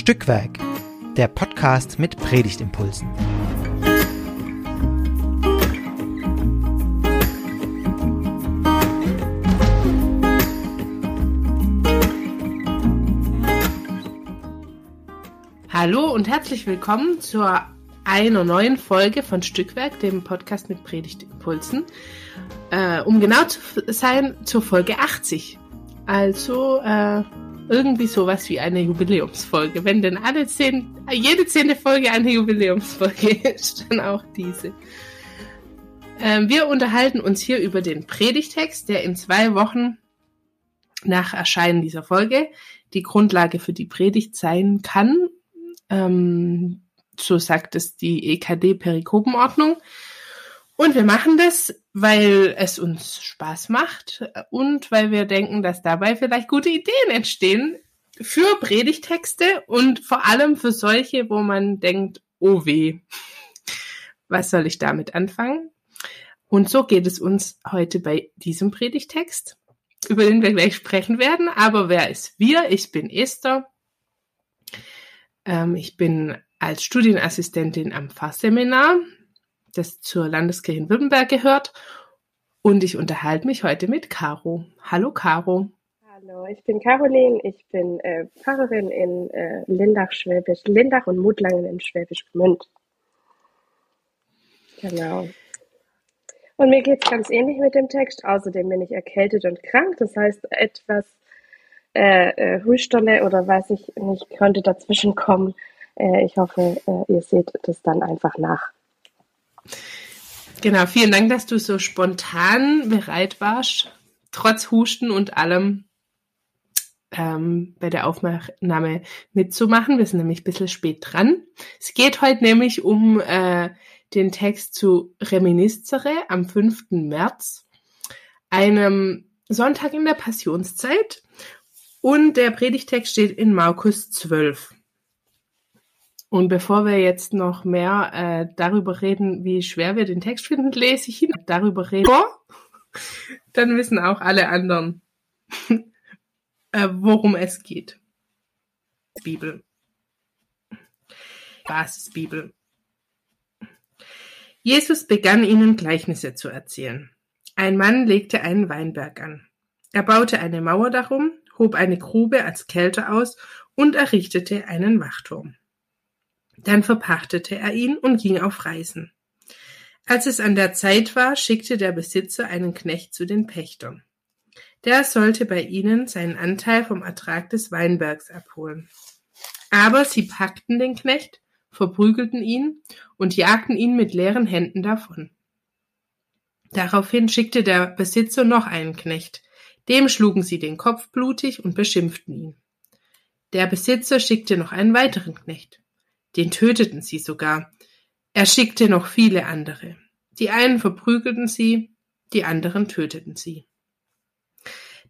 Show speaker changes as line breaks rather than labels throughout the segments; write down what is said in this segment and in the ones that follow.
Stückwerk, der Podcast mit Predigtimpulsen.
Hallo und herzlich willkommen zur einer neuen Folge von Stückwerk, dem Podcast mit Predigtimpulsen. Äh, um genau zu sein, zur Folge 80. Also äh, irgendwie sowas wie eine Jubiläumsfolge. Wenn denn alle zehn, jede zehnte Folge eine Jubiläumsfolge ist, dann auch diese. Ähm, wir unterhalten uns hier über den Predigtext, der in zwei Wochen nach Erscheinen dieser Folge die Grundlage für die Predigt sein kann. Ähm, so sagt es die EKD-Perikopenordnung. Und wir machen das, weil es uns Spaß macht und weil wir denken, dass dabei vielleicht gute Ideen entstehen für Predigtexte und vor allem für solche, wo man denkt, oh weh, was soll ich damit anfangen? Und so geht es uns heute bei diesem Predigtext, über den wir gleich sprechen werden. Aber wer ist wir? Ich bin Esther. Ähm, ich bin als Studienassistentin am Fachseminar das zur Landeskirche in Württemberg gehört. Und ich unterhalte mich heute mit Caro. Hallo Caro.
Hallo, ich bin Caroline, ich bin äh, Pfarrerin in äh, Lindach, Schwäbisch, Lindach und Mutlangen in Schwäbisch Gmünd. Genau. Und mir geht es ganz ähnlich mit dem Text. Außerdem bin ich erkältet und krank. Das heißt, etwas äh, äh, Husterle oder weiß ich nicht, könnte dazwischen kommen. Äh, ich hoffe, äh, ihr seht das dann einfach nach.
Genau, vielen Dank, dass du so spontan bereit warst, trotz Husten und allem ähm, bei der Aufnahme mitzumachen. Wir sind nämlich ein bisschen spät dran. Es geht heute nämlich um äh, den Text zu Reminiscere am 5. März, einem Sonntag in der Passionszeit. Und der Predigtext steht in Markus 12. Und bevor wir jetzt noch mehr äh, darüber reden, wie schwer wir den Text finden, lese ich ihn darüber reden. Dann wissen auch alle anderen, äh, worum es geht. Bibel. Basisbibel. Jesus begann ihnen Gleichnisse zu erzählen. Ein Mann legte einen Weinberg an. Er baute eine Mauer darum, hob eine Grube als Kälte aus und errichtete einen Wachturm. Dann verpachtete er ihn und ging auf Reisen. Als es an der Zeit war, schickte der Besitzer einen Knecht zu den Pächtern. Der sollte bei ihnen seinen Anteil vom Ertrag des Weinbergs abholen. Aber sie packten den Knecht, verprügelten ihn und jagten ihn mit leeren Händen davon. Daraufhin schickte der Besitzer noch einen Knecht, dem schlugen sie den Kopf blutig und beschimpften ihn. Der Besitzer schickte noch einen weiteren Knecht. Den töteten sie sogar. Er schickte noch viele andere. Die einen verprügelten sie, die anderen töteten sie.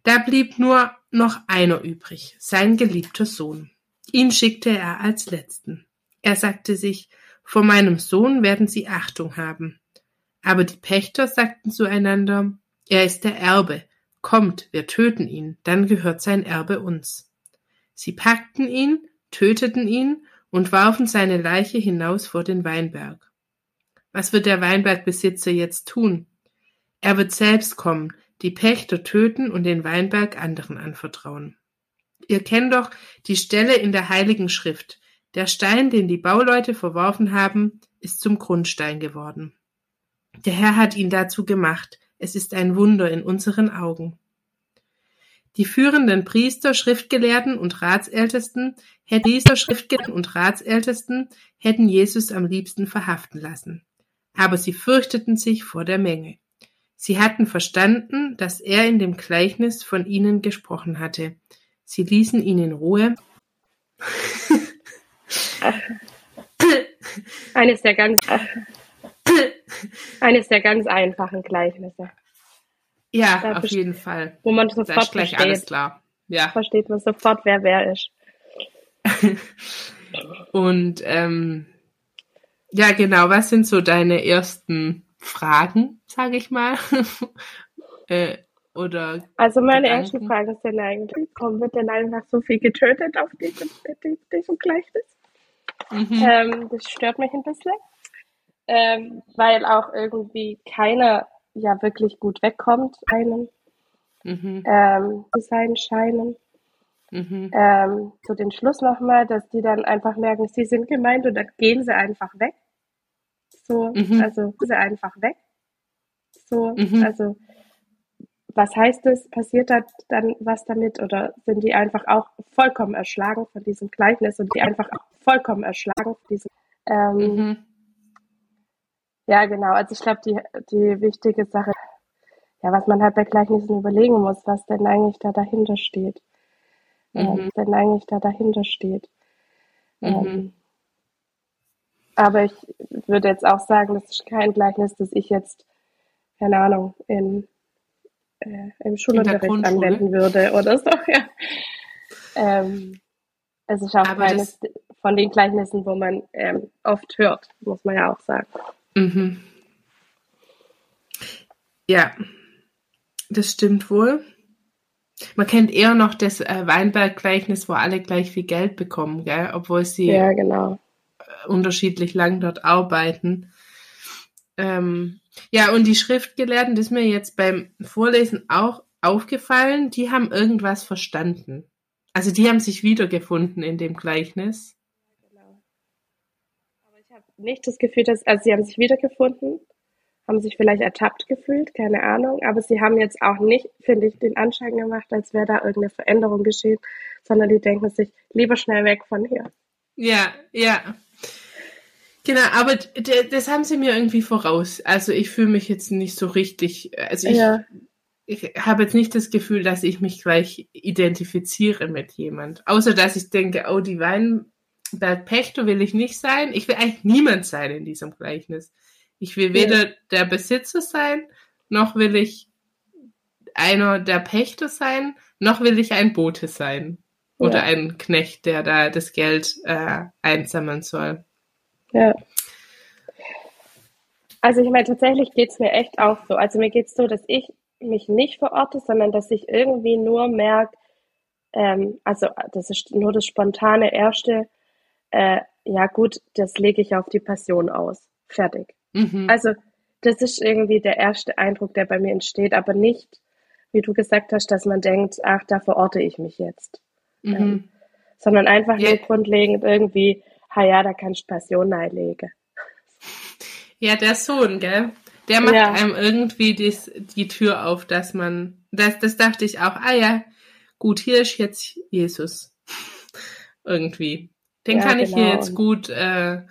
Da blieb nur noch einer übrig, sein geliebter Sohn. Ihn schickte er als letzten. Er sagte sich, vor meinem Sohn werden sie Achtung haben. Aber die Pächter sagten zueinander, er ist der Erbe, kommt, wir töten ihn, dann gehört sein Erbe uns. Sie packten ihn, töteten ihn und warfen seine Leiche hinaus vor den Weinberg. Was wird der Weinbergbesitzer jetzt tun? Er wird selbst kommen, die Pächter töten und den Weinberg anderen anvertrauen. Ihr kennt doch die Stelle in der Heiligen Schrift. Der Stein, den die Bauleute verworfen haben, ist zum Grundstein geworden. Der Herr hat ihn dazu gemacht. Es ist ein Wunder in unseren Augen. Die führenden Priester, Schriftgelehrten und Ratsältesten hätten Jesus am liebsten verhaften lassen. Aber sie fürchteten sich vor der Menge. Sie hatten verstanden, dass er in dem Gleichnis von ihnen gesprochen hatte. Sie ließen ihn in Ruhe.
eines der ganz eines der ganz einfachen Gleichnisse.
Ja, da auf jeden Fall.
Wo man sofort da ist gleich versteht.
alles klar. Ja.
Versteht man sofort, wer wer ist.
Und ähm, ja, genau, was sind so deine ersten Fragen, sage ich mal, äh, oder
Also meine
Gedanken?
ersten Fragen sind eigentlich, warum wird denn einfach so viel getötet auf diesem, diesem Gleichnis?
Mhm.
Ähm, das stört mich ein bisschen, ähm, weil auch irgendwie keiner ja wirklich gut wegkommt, einen
Mhm.
ähm, zu sein scheinen.
Mhm.
Ähm, zu den Schluss nochmal, dass die dann einfach merken, sie sind gemeint und dann gehen sie einfach weg. So,
Mhm.
also sie einfach weg. So,
Mhm.
also was heißt es? Passiert da dann was damit oder sind die einfach auch vollkommen erschlagen von diesem Gleichnis und die einfach auch vollkommen erschlagen von diesem ähm,
Mhm.
Ja, genau. Also ich glaube, die, die wichtige Sache, ja, was man halt bei Gleichnissen überlegen muss, was denn eigentlich da dahinter steht. Ähm,
Mhm.
was denn eigentlich da dahinter steht.
Mhm.
Ähm, aber ich würde jetzt auch sagen, das ist kein Gleichnis, das ich jetzt, keine Ahnung, in, äh, im Schulunterricht anwenden würde oder so. Ja. Ähm, es ist auch
Aber
keines von den Gleichnissen, wo man ähm, oft hört, muss man ja auch sagen.
Mhm. Ja, das stimmt wohl. Man kennt eher noch das äh, Weinberg-Gleichnis, wo alle gleich viel Geld bekommen, gell? obwohl sie
Ja, genau.
unterschiedlich lang dort arbeiten. Ähm, ja, und die Schriftgelehrten, das ist mir jetzt beim Vorlesen auch aufgefallen, die haben irgendwas verstanden. Also die haben sich wiedergefunden in dem Gleichnis.
Genau. Aber ich habe nicht das Gefühl, dass, also sie haben sich wiedergefunden, haben sich vielleicht ertappt gefühlt, keine Ahnung, aber sie haben jetzt auch nicht, finde ich, den Anschein gemacht, als wäre da irgendeine Veränderung geschehen, sondern die denken sich, lieber schnell weg von hier.
Ja, ja. Genau, aber das haben sie mir irgendwie voraus. Also ich fühle mich jetzt nicht so richtig, also ich,
Ja.
ich habe jetzt nicht das Gefühl, dass ich mich gleich identifiziere mit jemand. Außer dass ich denke, oh, die Weinberg-Pächter will ich nicht sein. Ich will eigentlich niemand sein in diesem Gleichnis. Ich will weder der Besitzer sein, noch will ich einer der Pächter sein, noch will ich ein Bote sein. Oder
Ja.
ein Knecht, der da das Geld äh, einsammeln soll.
Ja. Also ich meine, tatsächlich geht's mir echt auch so. Also mir geht's so, dass ich mich nicht verorte, sondern dass ich irgendwie nur merke, ähm, also das ist nur das spontane Erste, äh, ja gut, das lege ich auf die Passion aus. Fertig.
Mhm.
Also das ist irgendwie der erste Eindruck, der bei mir entsteht, aber nicht, wie du gesagt hast, dass man denkt, ach, da verorte ich mich jetzt.
mhm.
Sondern einfach
Ja.
nur grundlegend irgendwie, ha ja, da kannst du Passion reinlegen.
Ja, der Sohn, gell? Der macht
Ja.
einem irgendwie dies, die Tür auf, dass man, das, das dachte ich auch, ah ja, gut, hier ist jetzt Jesus. irgendwie. Den
Ja,
kann ich hier
genau.
jetzt gut, äh,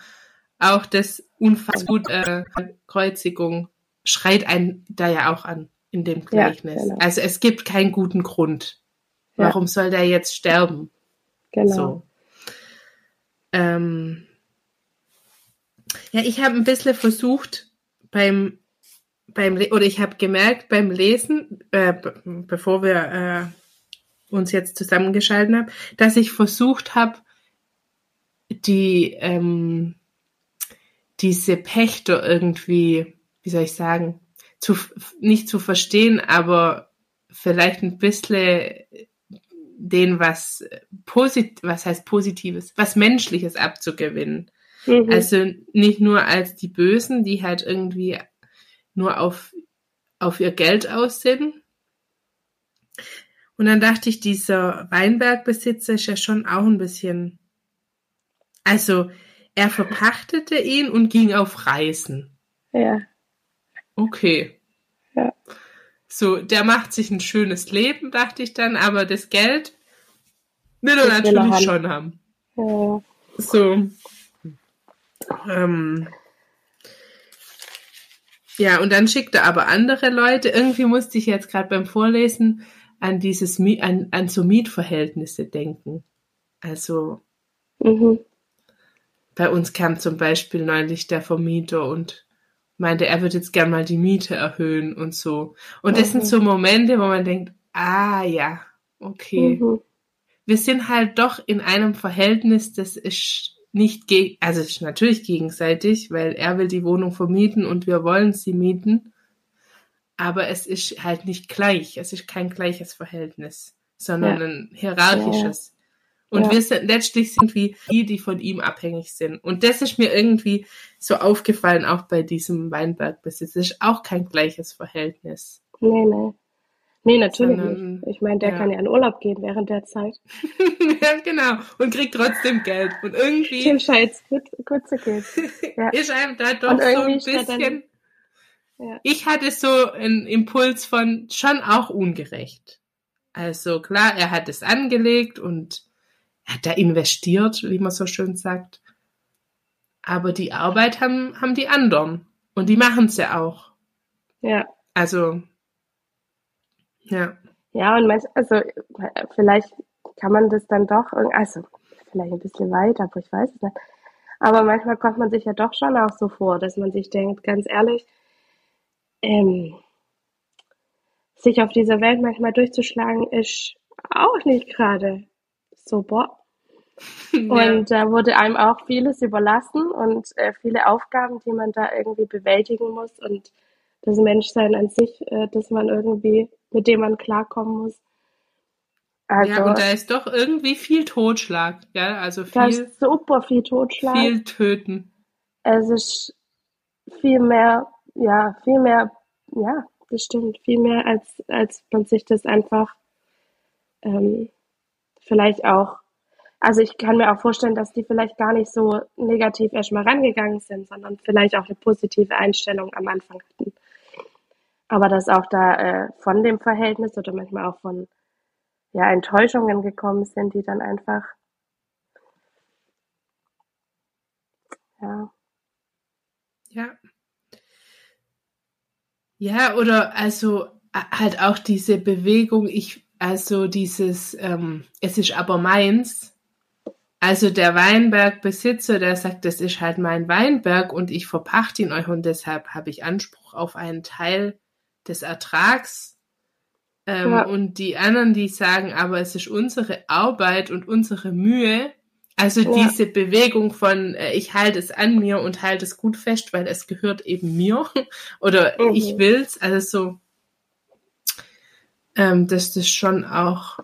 auch das unfassbar gut, äh, Kreuzigung schreit einen da ja auch an in dem
Ja,
Gleichnis.
genau.
Also es gibt keinen guten Grund.
Ja.
Warum soll der jetzt sterben?
Genau.
So. Ähm, ja, ich habe ein bisschen versucht beim beim Le oder ich habe gemerkt beim Lesen, äh, be- bevor wir äh, uns jetzt zusammengeschalten haben, dass ich versucht habe, die ähm, diese Pächter irgendwie, wie soll ich sagen, zu nicht zu verstehen, aber vielleicht ein bisschen denen was posit was heißt positives, was menschliches abzugewinnen.
Mhm.
Also nicht nur als die Bösen, die halt irgendwie nur auf auf ihr Geld aus sind. Und dann dachte ich, dieser Weinbergbesitzer ist ja schon auch ein bisschen, also er verpachtete ihn und ging auf Reisen.
ja.
Okay.
Ja.
So, der macht sich ein schönes Leben, dachte ich dann, aber das Geld will er
Das will er
natürlich schon haben.
ja.
So. Ähm, ja, und dann schickt er aber andere Leute. Irgendwie musste ich jetzt gerade beim Vorlesen an dieses an, an so Mietverhältnisse denken. Also
Mhm.
Bei uns kam zum Beispiel neulich der Vermieter und meinte, er würde jetzt gern mal die Miete erhöhen und so. Und das sind
Mhm.
so Momente, wo man denkt, ah ja, okay.
Mhm.
Wir sind halt doch in einem Verhältnis, das ist nicht gegen, also ist natürlich gegenseitig, weil er will die Wohnung vermieten und wir wollen sie mieten. aber es ist halt nicht gleich. Es ist kein gleiches Verhältnis, sondern ja. ein hierarchisches. Ja. Und ja. wir sind letztlich sind wie die, die von ihm abhängig sind. Und das ist mir irgendwie so aufgefallen, auch bei diesem Weinbergbesitz. Es ist auch kein gleiches Verhältnis.
Nee, nee. Nee, natürlich Sondern, nicht. Ich meine, der ja. kann ja in Urlaub gehen während der Zeit.
ja, genau. Und kriegt trotzdem Geld. Und irgendwie.
Dem Scheiß, gut, gut zu gehen.
Ja. Ist einem da doch so ein bisschen. Dann, ja. Ich hatte so einen Impuls von schon auch ungerecht. Also klar, er hat es angelegt und er hat da investiert, wie man so schön sagt. Aber die Arbeit haben, haben die anderen. Und die machen es ja auch.
Ja.
Also, ja.
Ja, und manch, also vielleicht kann man das dann doch, also vielleicht ein bisschen weiter, aber ich weiß es nicht. Aber manchmal kommt man sich ja doch schon auch so vor, dass man sich denkt, ganz ehrlich, ähm, sich auf dieser Welt manchmal durchzuschlagen, ist auch nicht gerade so, boah. Ja. Und da wurde einem auch vieles überlassen und äh, viele Aufgaben, die man da irgendwie bewältigen muss und das Menschsein an sich, äh, dass man irgendwie, mit dem man klarkommen muss.
Also, ja, und da ist doch irgendwie viel Totschlag, ja, also viel.
Da ist super viel Totschlag.
Viel Töten.
Es ist viel mehr, ja, viel mehr, ja, das stimmt, viel mehr als, als man sich das einfach ähm, vielleicht auch, also ich kann mir auch vorstellen, dass die vielleicht gar nicht so negativ erstmal rangegangen sind, sondern vielleicht auch eine positive Einstellung am Anfang hatten. Aber dass auch da äh, von dem Verhältnis oder manchmal auch von ja, Enttäuschungen gekommen sind, die dann einfach ja.
Ja. Ja, oder also halt auch diese Bewegung, ich, also dieses, ähm, es ist aber meins. Also der Weinbergbesitzer, der sagt, das ist halt mein Weinberg und ich verpachte ihn euch und deshalb habe ich Anspruch auf einen Teil des Ertrags. Ähm, ja. Und die anderen, die sagen, aber es ist unsere Arbeit und unsere Mühe. Also ja. diese Bewegung von, äh, ich halte es an mir und halte es gut fest, weil es gehört eben mir oder mhm. ich will's. Also so, ähm, das ist schon auch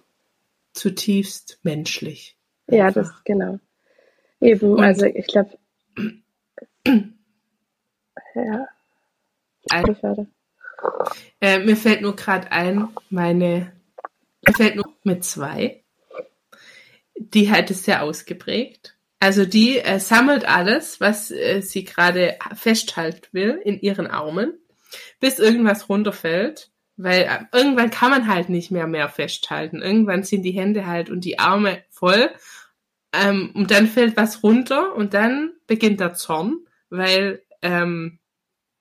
zutiefst menschlich.
Ja, einfach. das genau. Eben, und, also ich glaube, ja.
Ein, äh, mir fällt nur gerade ein, meine, mir fällt nur mit zwei. Die hat es sehr ausgeprägt. Also die äh, sammelt alles, was äh, sie gerade festhalten will, in ihren Armen, bis irgendwas runterfällt. Weil äh, irgendwann kann man halt nicht mehr mehr festhalten. Irgendwann sind die Hände halt und die Arme voll. Ähm, und dann fällt was runter und dann beginnt der Zorn, weil ähm,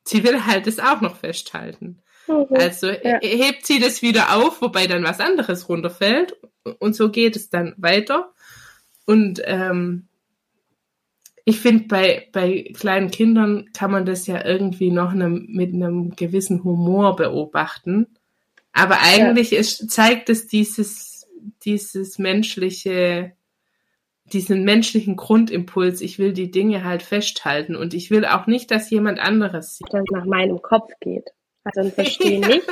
sie will halt es auch noch festhalten. Mhm. Also ja. hebt sie das wieder auf, wobei dann was anderes runterfällt und so geht es dann weiter. Und ähm, ich finde, bei, bei kleinen Kindern kann man das ja irgendwie noch ne, mit einem gewissen Humor beobachten. Aber eigentlich ja. ist, zeigt es dieses, dieses menschliche, diesen menschlichen Grundimpuls, ich will die Dinge halt festhalten und ich will auch nicht, dass jemand anderes
sieht. Dass es nach meinem Kopf geht. Also ich verstehe nicht,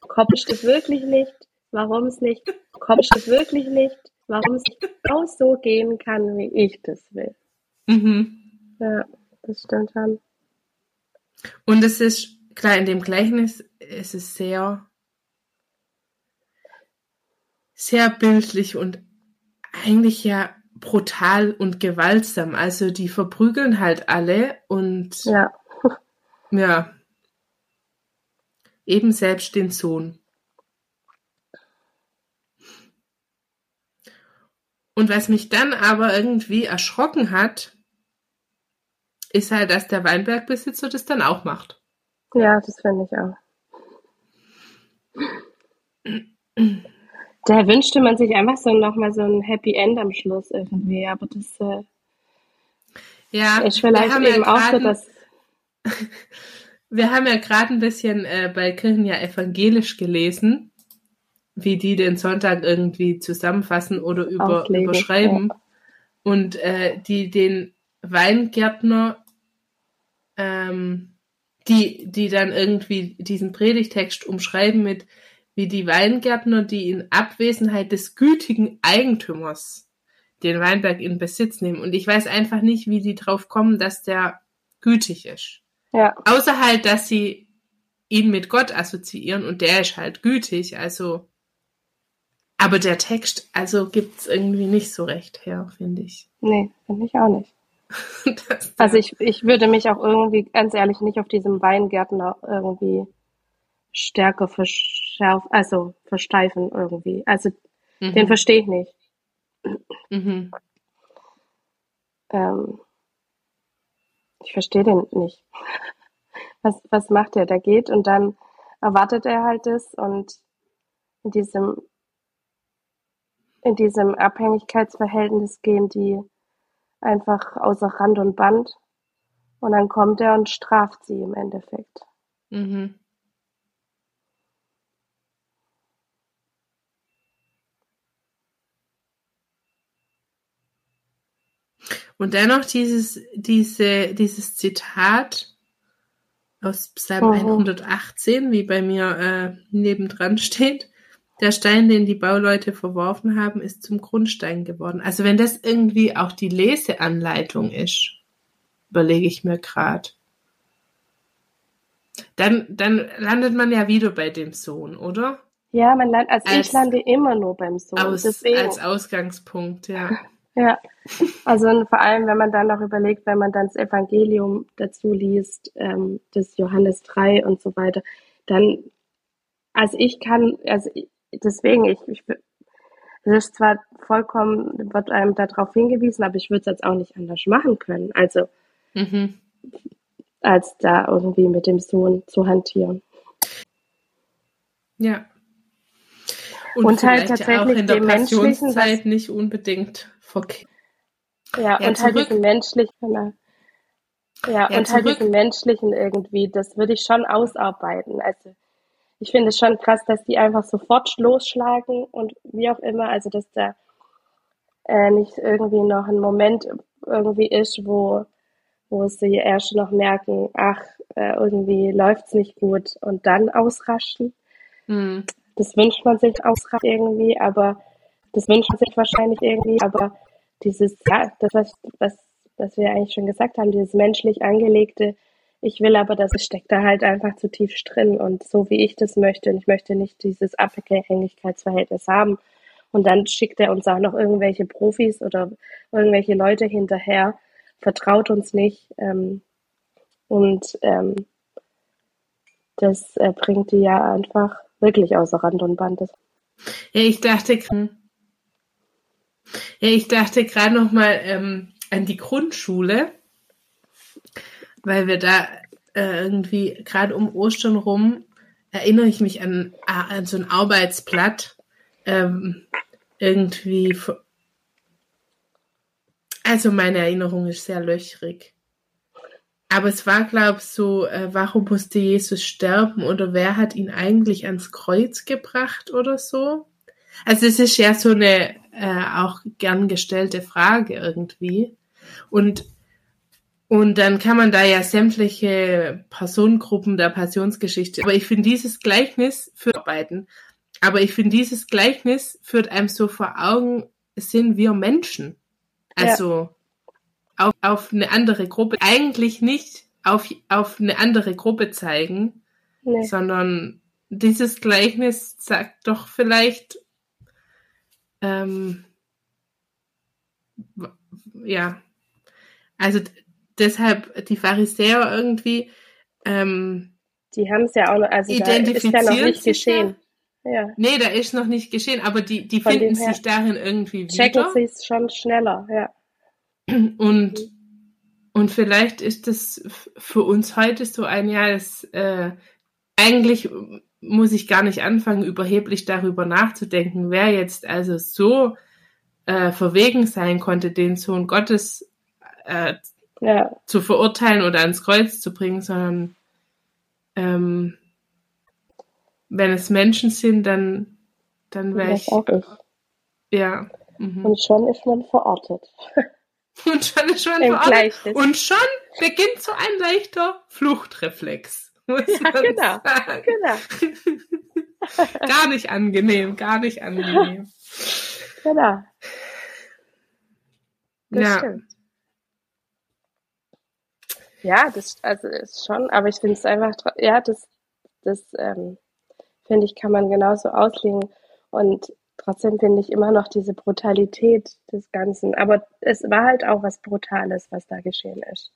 Kopf steht wirklich nicht, warum es nicht, Kopf steht wirklich nicht, warum es auch so gehen kann, wie ich das will. Mhm. Ja, das stimmt schon.
Und es ist, klar, in dem Gleichnis, es ist sehr, sehr bildlich und eigentlich ja brutal und gewaltsam. Also die verprügeln halt alle und
ja,
ja eben selbst den Sohn. Und was mich dann aber irgendwie erschrocken hat, ist halt, dass der Weinbergbesitzer das dann auch macht.
Ja, das finde ich auch. Da wünschte man sich einfach so nochmal so ein Happy End am Schluss irgendwie, aber das äh,
ja,
ist vielleicht eben ja auch so, dass.
wir haben ja gerade ein bisschen äh, bei Kirchen ja evangelisch gelesen, wie die den Sonntag irgendwie zusammenfassen oder über, Auslegen, überschreiben. Ja. Und äh, die den Weingärtner ähm, die, die dann irgendwie diesen Predigtext umschreiben mit, wie die Weingärtner, die in Abwesenheit des gütigen Eigentümers den Weinberg in Besitz nehmen. Und ich weiß einfach nicht, wie die drauf kommen, dass der gütig ist.
Ja.
Außer halt, dass sie ihn mit Gott assoziieren und der ist halt gütig, also. Aber der Text, also gibt's irgendwie nicht so recht her, finde ich.
Nee, finde ich auch nicht. Also ich, ich würde mich auch irgendwie, ganz ehrlich, nicht auf diesem Weingärtner irgendwie stärker verschärfen, also versteifen irgendwie. Also den
mhm.
verstehe ich nicht.
mhm.
Ähm, ich verstehe den nicht. Was, was macht er? Der geht und dann erwartet er halt das und in diesem, in diesem Abhängigkeitsverhältnis gehen die einfach außer Rand und Band und dann kommt er und straft sie im Endeffekt.
Mhm. Und dennoch dieses, diese, dieses Zitat aus Psalm
Mhm.
118, wie bei mir äh, nebendran steht, der Stein, den die Bauleute verworfen haben, ist zum Grundstein geworden. Also wenn das irgendwie auch die Leseanleitung ist, überlege ich mir gerade. Dann, dann landet man ja wieder bei dem Sohn, oder?
Ja, man land, also
Als-
ich lande immer nur beim Sohn.
Aus,
Deswegen.
als Ausgangspunkt, ja.
Ja, also vor allem, wenn man dann noch überlegt, wenn man dann das Evangelium dazu liest, ähm, das Johannes 3 und so weiter, dann, also ich kann, also ich, deswegen, ich, ich, das ist zwar vollkommen, wird einem darauf hingewiesen, aber ich würde es jetzt auch nicht anders machen können, also
Mhm.
als da irgendwie mit dem Sohn zu hantieren.
Ja.
Und halt
ja auch
tatsächlich
in der
dem Menschlichen,
Passionszeit nicht unbedingt verkehrt.
Ja,
Ja,
und halt
zurück.
diesen menschlichen, ja,
Ja,
und halt
zurück.
diesen menschlichen irgendwie, das würde ich schon ausarbeiten. Also ich finde es schon krass, dass die einfach sofort losschlagen und wie auch immer, also dass da äh, nicht irgendwie noch ein Moment irgendwie ist, wo, wo sie erst noch merken, ach, äh, irgendwie läuft's nicht gut und dann ausraschen.
Mhm.
Das wünscht man sich ausrasten irgendwie, aber das wünscht man sich wahrscheinlich irgendwie, aber dieses, ja, das, was, was, was wir eigentlich schon gesagt haben, dieses menschlich angelegte, ich will aber, das steckt da halt einfach zu tief drin und so wie ich das möchte und ich möchte nicht dieses Abhängigkeitsverhältnis haben. Und dann schickt er uns auch noch irgendwelche Profis oder irgendwelche Leute hinterher, vertraut uns nicht ähm, und ähm, das äh, bringt die ja einfach wirklich außer Rand und Band.
Ja, ich dachte, ja, dachte gerade noch mal ähm, an die Grundschule, weil wir da äh, irgendwie gerade um Ostern rum erinnere ich mich an, an so ein Arbeitsblatt ähm, irgendwie. Also meine Erinnerung ist sehr löchrig. Aber es war, glaube ich, so, äh, warum musste Jesus sterben oder wer hat ihn eigentlich ans Kreuz gebracht oder so? Also es ist ja so eine äh, auch gern gestellte Frage irgendwie. Und, und dann kann man da ja sämtliche Personengruppen der Passionsgeschichte. Aber ich finde dieses Gleichnis für Arbeiten. Aber ich finde dieses Gleichnis führt einem so vor Augen, sind wir Menschen. Also auf, auf eine andere Gruppe, eigentlich nicht auf, auf eine andere Gruppe zeigen,
nee.
sondern dieses Gleichnis sagt doch vielleicht, ähm, ja, also deshalb die Pharisäer irgendwie, ähm,
Die haben es ja auch noch, also da ist ja noch
Identifizieren
nicht geschehen. Ja,
nee, da ist noch nicht geschehen, aber die, die
Von
finden sich darin irgendwie
checken
wieder.
sie es schon schneller, ja.
Und, und vielleicht ist das für uns heute so ein Jahr, das äh, eigentlich muss ich gar nicht anfangen, überheblich darüber nachzudenken, wer jetzt also so äh, verwegen sein konnte, den Sohn Gottes äh,
Ja,
zu verurteilen oder ans Kreuz zu bringen, sondern ähm, wenn es Menschen sind, dann, dann wäre ich,
auch ich.
ja. Mhm.
Und schon ist man verortet.
Und schon ist schon
Im Gleichnis.
Und schon beginnt so ein leichter Fluchtreflex. Muss
Ja,
man
genau.
sagen.
Genau.
Gar nicht angenehm, gar nicht angenehm.
Genau. Das
Ja.
stimmt. Ja, das also ist schon, aber ich finde es einfach, ja, das, das ähm, finde ich, kann man genauso auslegen. Und trotzdem finde ich immer noch diese Brutalität des Ganzen. Aber es war halt auch was Brutales, was da geschehen ist.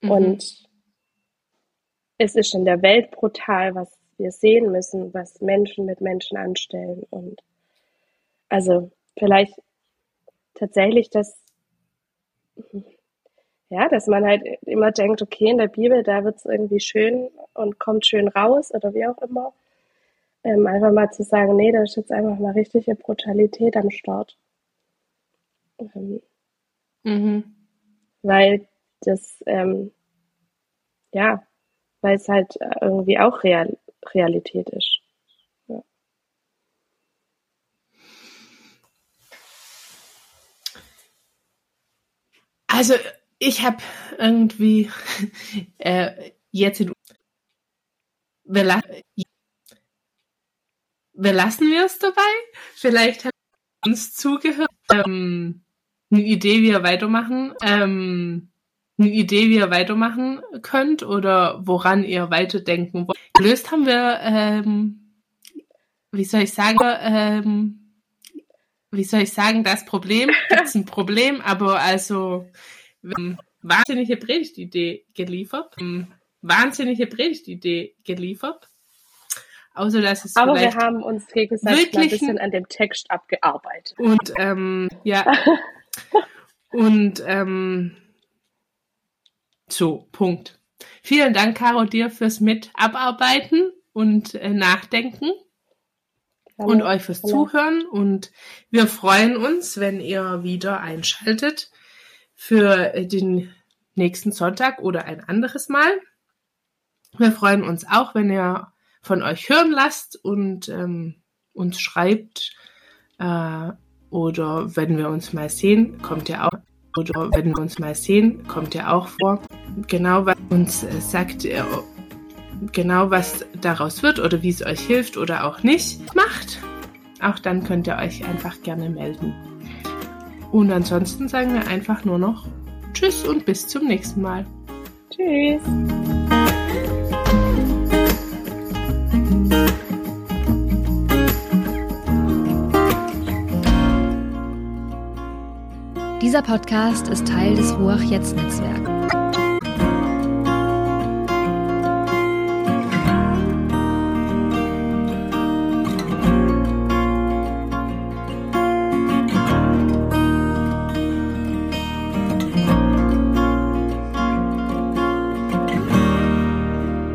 Mhm.
Und es ist in der Welt brutal, was wir sehen müssen, was Menschen mit Menschen anstellen. Und also vielleicht tatsächlich, dass, ja, dass man halt immer denkt, okay, in der Bibel, da wird es irgendwie schön und kommt schön raus oder wie auch immer. Ähm, einfach mal zu sagen, nee, da ist jetzt einfach mal richtige Brutalität am Start. Ähm,
Mhm.
weil das, ähm, ja, weil es halt äh, irgendwie auch Real Realität ist. Ja.
Also ich habe irgendwie äh, jetzt in wir, la wir lassen wir es dabei. Vielleicht hat uns zugehört. Ähm, eine Idee, wie ihr weitermachen, ähm, eine Idee, wie ihr weitermachen könnt oder woran ihr weiterdenken wollt. Gelöst haben wir, ähm, wie soll ich sagen, ähm, wie soll ich sagen, das Problem, gibt's ein Problem, aber also wahnsinnige Predigtidee geliefert. Ähm, wahnsinnige Predigtidee geliefert. Außer dass es
Aber wir haben uns gegenseitig ein
wirklich
bisschen an dem Text abgearbeitet.
und ähm, ja und ähm, so Punkt. Vielen Dank, Caro, dir fürs Mitabarbeiten und äh, Nachdenken und euch fürs. Zuhören. Und wir freuen uns, wenn ihr wieder einschaltet für äh, den nächsten Sonntag oder ein anderes Mal. Wir freuen uns auch, wenn ihr von euch hören lasst und ähm, uns schreibt. Äh, oder wenn wir uns mal sehen, kommt ja auch. Oder wenn wir uns mal sehen, kommt ja auch vor. Genau, was uns äh, sagt, äh, genau was daraus wird oder wie es euch hilft oder auch nicht macht. Auch dann könnt ihr euch einfach gerne melden. Und ansonsten sagen wir einfach nur noch Tschüss und bis zum nächsten Mal.
Tschüss.
Dieser Podcast ist Teil des Ruach Jetzt Netzwerks.